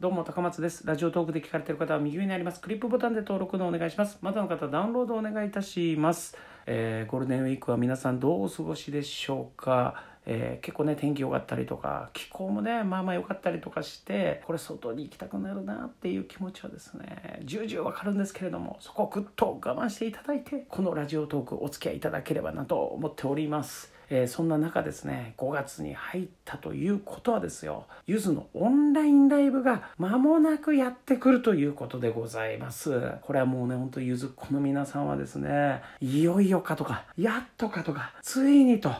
どうも高松です。ラジオトークで聞かれている方は右上にあります。クリップボタンで登録のお願いします。まだの方ダウンロードお願いいたします、えーゴールデンウィークは皆さんどうお過ごしでしょうか。えー結構ね天気良かったりとか気候もねまあまあ良かったりとかしてこれ外に行きたくなるなっていう気持ちはですね重々わかるんですけれどもそこをぐっと我慢していただいてこのラジオトークお付き合いいただければなと思っております。えーそんな中ですね5月に入ったということはですよゆずのオンラインライブが間もなくやってくるということでございます。これはもうねほんとゆずっ子の皆さんはですねいよいよかとかやっとかとかついにと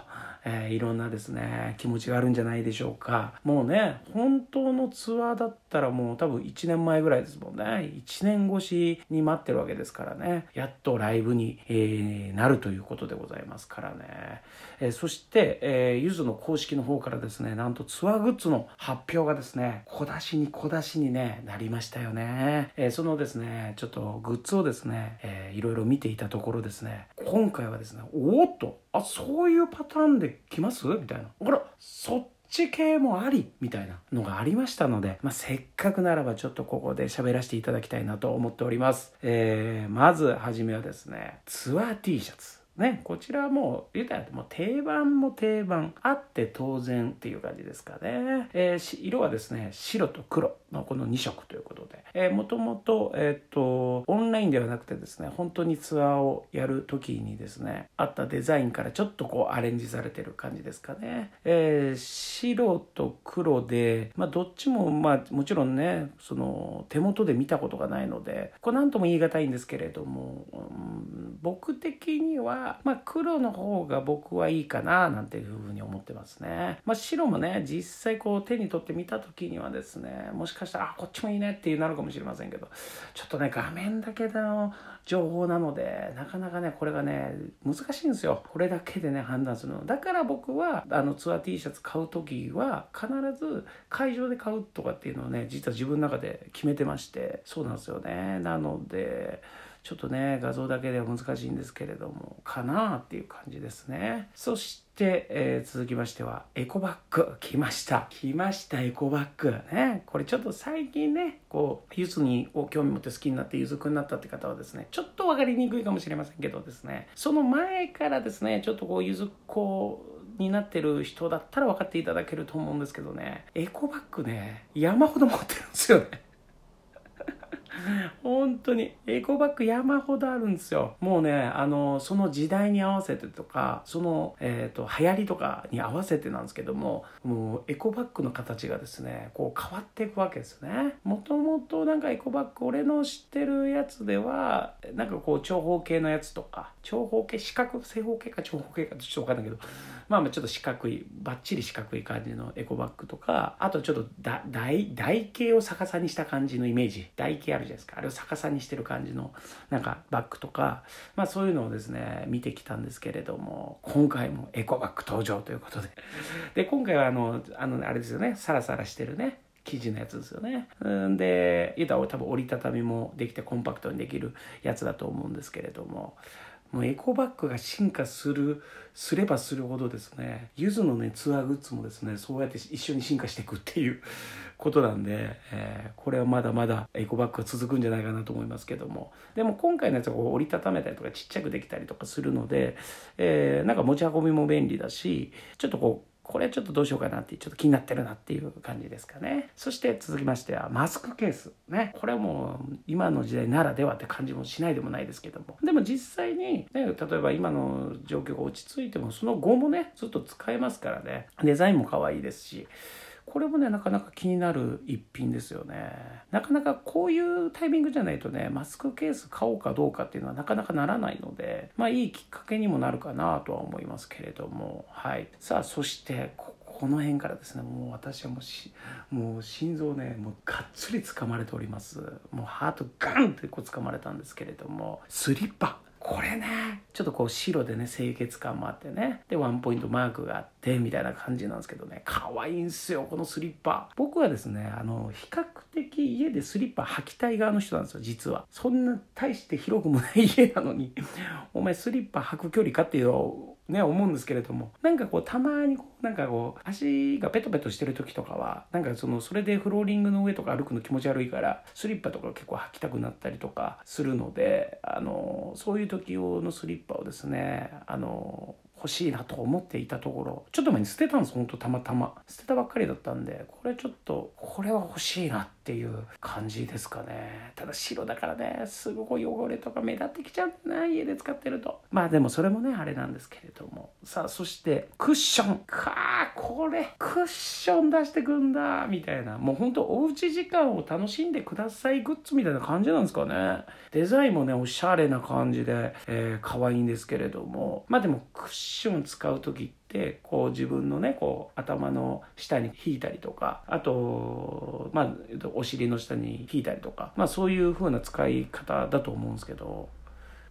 えーいろんなですね気持ちがあるんじゃないでしょうか。もうね本当のツアーだったらもう多分1年前ぐらいですもんね。1年越しに待ってるわけですからね。やっとライブに、えーなるということでございますからね、えーそして、えーゆずの公式の方からですねなんとツアーグッズの発表がですね小出しに小出しにねなりましたよね、えーそのですねちょっとグッズをですね、えーいろいろ見ていたところですね今回はですねおーっとあそういうパターンで来ます？みたいな。ほらそっち系もあり？みたいなのがありましたので、まあ、せっかくならばちょっとここで喋らせていただきたいなと思っております、えーまずはじめはですねツアー T シャツ。ね、こちらはもう言ったらもう定番も定番あって当然っていう感じですかね、えー色はですね白と黒のこの2色ということで、えーもともと,、えー、とオンラインではなくてですね本当にツアーをやる時にですねあったデザインからちょっとこうアレンジされてる感じですかね、えー白と黒で、まあ、どっちもまあもちろんねその手元で見たことがないのでこれ何とも言い難いんですけれども、うん僕的には、まあ、黒の方が僕はいいかななんていうふうに思ってますね、まあ、白もね実際こう手に取って見た時にはですねもしかしたらあこっちもいいねってなるかもしれませんけどちょっとね画面だけでの情報なのでなかなかねこれがね難しいんですよ。これだけでね判断するの。だから僕はあのツアー T シャツ買う時は必ず会場で買うとかっていうのをね実は自分の中で決めてましてそうなんですよね。なのでちょっとね画像だけでは難しいんですけれどもかなっていう感じですね。そして、えー続きましてはエコバッグ来ました。来ましたエコバッグ。ねこれちょっと最近ねこうゆずにを興味持って好きになってゆずくになったって方はですねちょっと分かりにくいかもしれませんけどですね。その前からですねちょっとこうゆずっ子になってる人だったら分かっていただけると思うんですけどねエコバッグね山ほど持ってるんですよね。本当に。エコバッグ山ほどあるんですよ。もうねあのその時代に合わせてとかその、えー、と流行りとかに合わせてなんですけどももうエコバッグの形がですねこう変わっていくわけですね。もともとなんかエコバッグ俺の知ってるやつではなんかこう長方形のやつとか長方形四角正方形か長方形かちょっと分かんないけどまあまあちょっと四角いバッチリ四角い感じのエコバッグとかあとちょっとだ台台形を逆さにした感じのイメージ。台形あるじゃないですか？あれを逆さにしてる感じのなんかバッグとかまあそういうのをですね見てきたんですけれども今回もエコバッグ登場ということで。で今回はあのあのあれですよねサラサラしてるね生地のやつですよね。んで言うたら多分折りたたみもできてコンパクトにできるやつだと思うんですけれども。もうエコバッグが進化するすればするほどですねゆずのねツアーグッズもですねそうやって一緒に進化していくっていうことなんで、えーこれはまだまだエコバッグは続くんじゃないかなと思いますけども。でも今回のやつはこう折りたためたりとかちっちゃくできたりとかするので、えーなんか持ち運びも便利だしちょっとこうこれちょっとどうしようかなってちょっと気になってるなっていう感じですかね。そして続きましてはマスクケースね。これはもう今の時代ならではって感じもしないでもないですけども。でも実際に、ね、例えば今の状況が落ち着いてもその後もねずっと使えますからね。デザインも可愛いですしこれもねなかなか気になる一品ですよね。なかなかこういうタイミングじゃないとねマスクケース買おうかどうかっていうのはなかなかならないのでまあいいきっかけにもなるかなとは思いますけれども。はい。さあそしてここの辺からですねもう私はもうしもう心臓ねもうがっつり掴まれております。もうハートガンってこう掴まれたんですけれどもスリッパ。これね。ちょっとこう白でね清潔感もあってね。でワンポイントマークがあってみたいな感じなんですけどね。可愛いんすよこのスリッパ。僕はですねあの比較的家でスリッパ履きたい側の人なんですよ実は。そんな大して広くもない家なのに。お前スリッパ履く距離かっていうのをね、思うんですけれども、なんかこう、たまにこう、なんかこう、足がペトペトしてる時とかは、なんかその、それでフローリングの上とか歩くの気持ち悪いから、スリッパとか結構履きたくなったりとかするので、あの、そういう時用のスリッパをですね、あの、欲しいなと思っていたところちょっと前に捨てたんですほんとたまたま。捨てたばっかりだったんでこれちょっとこれは欲しいなってていう感じですかね。ただ白だからねすごい汚れとか目立ってきちゃうな家で使ってると。まあでもそれもねあれなんですけれども。さあそしてクッション。かあこれクッション出してくんだ。みたいな。もうほんとおうち時間を楽しんでくださいグッズみたいな感じなんですかね。デザインもねおしゃれな感じで、えー、可愛いんですけれども。まあでもクッション使う時ってこう自分のねこう頭の下に引いたりとかあとまあお尻の下に引いたりとかまあそういう風な使い方だと思うんですけど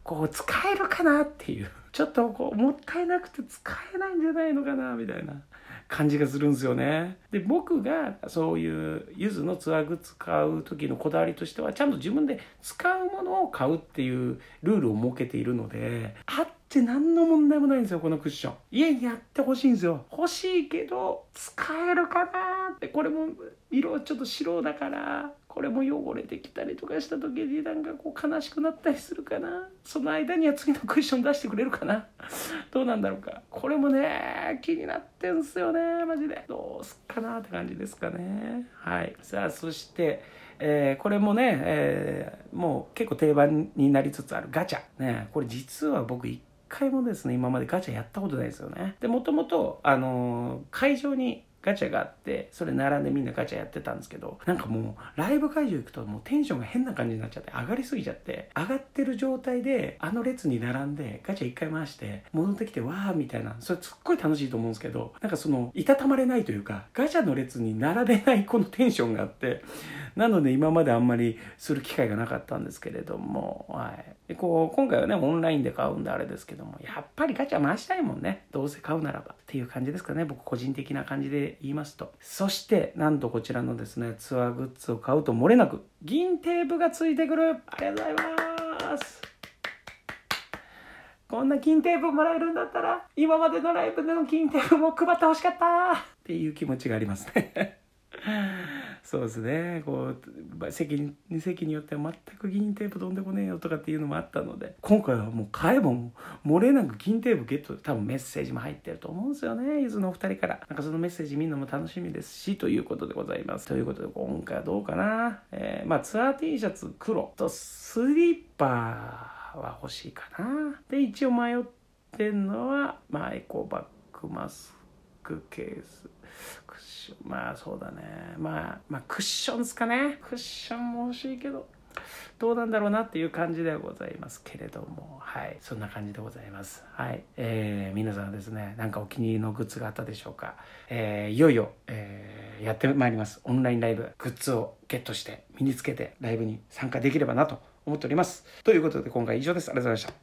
こう使えるかなっていう ちょっとこうもったいなくて使えないんじゃないのかなみたいな感じがするんですよね。で、僕がそういうゆずのツアーグッズ買う時のこだわりとしては、ちゃんと自分で使うものを買うっていうルールを設けているので、あって何の問題もないんですよ、このクッション。家にやってほしいんですよ。欲しいけど、使えるかなって、これも色ちょっと白だから、これも汚れてきたりとかした時になんかこう悲しくなったりするかな。その間には次のクッション出してくれるかな。どうなんだろうか。これもね気になってんすよねマジで。どうすっかなって感じですかね。はい。さあそしてえー、これもね、えー、もう結構定番になりつつあるガチャ。ね、これ実は僕一回もですね、今までガチャやったことないですよね。で、もともと、あのー、会場にガチャがあってそれ並んでみんなガチャやってたんですけどなんかもうライブ会場行くともうテンションが変な感じになっちゃって上がりすぎちゃって上がってる状態であの列に並んでガチャ一回回して戻ってきてわーみたいなそれすっごい楽しいと思うんですけどなんかそのいたたまれないというかガチャの列に並べないこのテンションがあってなので今まであんまりする機会がなかったんですけれども、はい、でこう今回はねオンラインで買うんであれですけどもやっぱりガチャ回したいもんね。どうせ買うならばっていう感じですかね。僕個人的な感じで言いますと。そしてなんとこちらのですねツアーグッズを買うと漏れなく銀テープがついてくる。ありがとうございます。こんな金テープもらえるんだったら今までのライブでの金テープも配ってほしかった。っていう気持ちがありますね。そうですね。こう席に席によっては全く銀テープ飛んでこねえよとかっていうのもあったので今回はもう買えばも漏れなく銀テープゲット多分メッセージも入ってると思うんですよね。ゆずのお二人から。なんかそのメッセージ見るのも楽しみですしということでございます。ということで今回はどうかな、えー、まあツアー T シャツ黒。とスリッパは欲しいかな。で一応迷ってんのはまあエコバッグマスク。ケースクッション。まあそうだね。まあまあクッションですかね。クッションも欲しいけどどうなんだろうなっていう感じでございますけれども。はい。そんな感じでございます。はい。えー、皆さんですね。なんかお気に入りのグッズがあったでしょうか。えー、いよいよ、えー、やってまいります。オンラインライブグッズをゲットして身につけてライブに参加できればなと思っております。ということで今回以上です。ありがとうございました。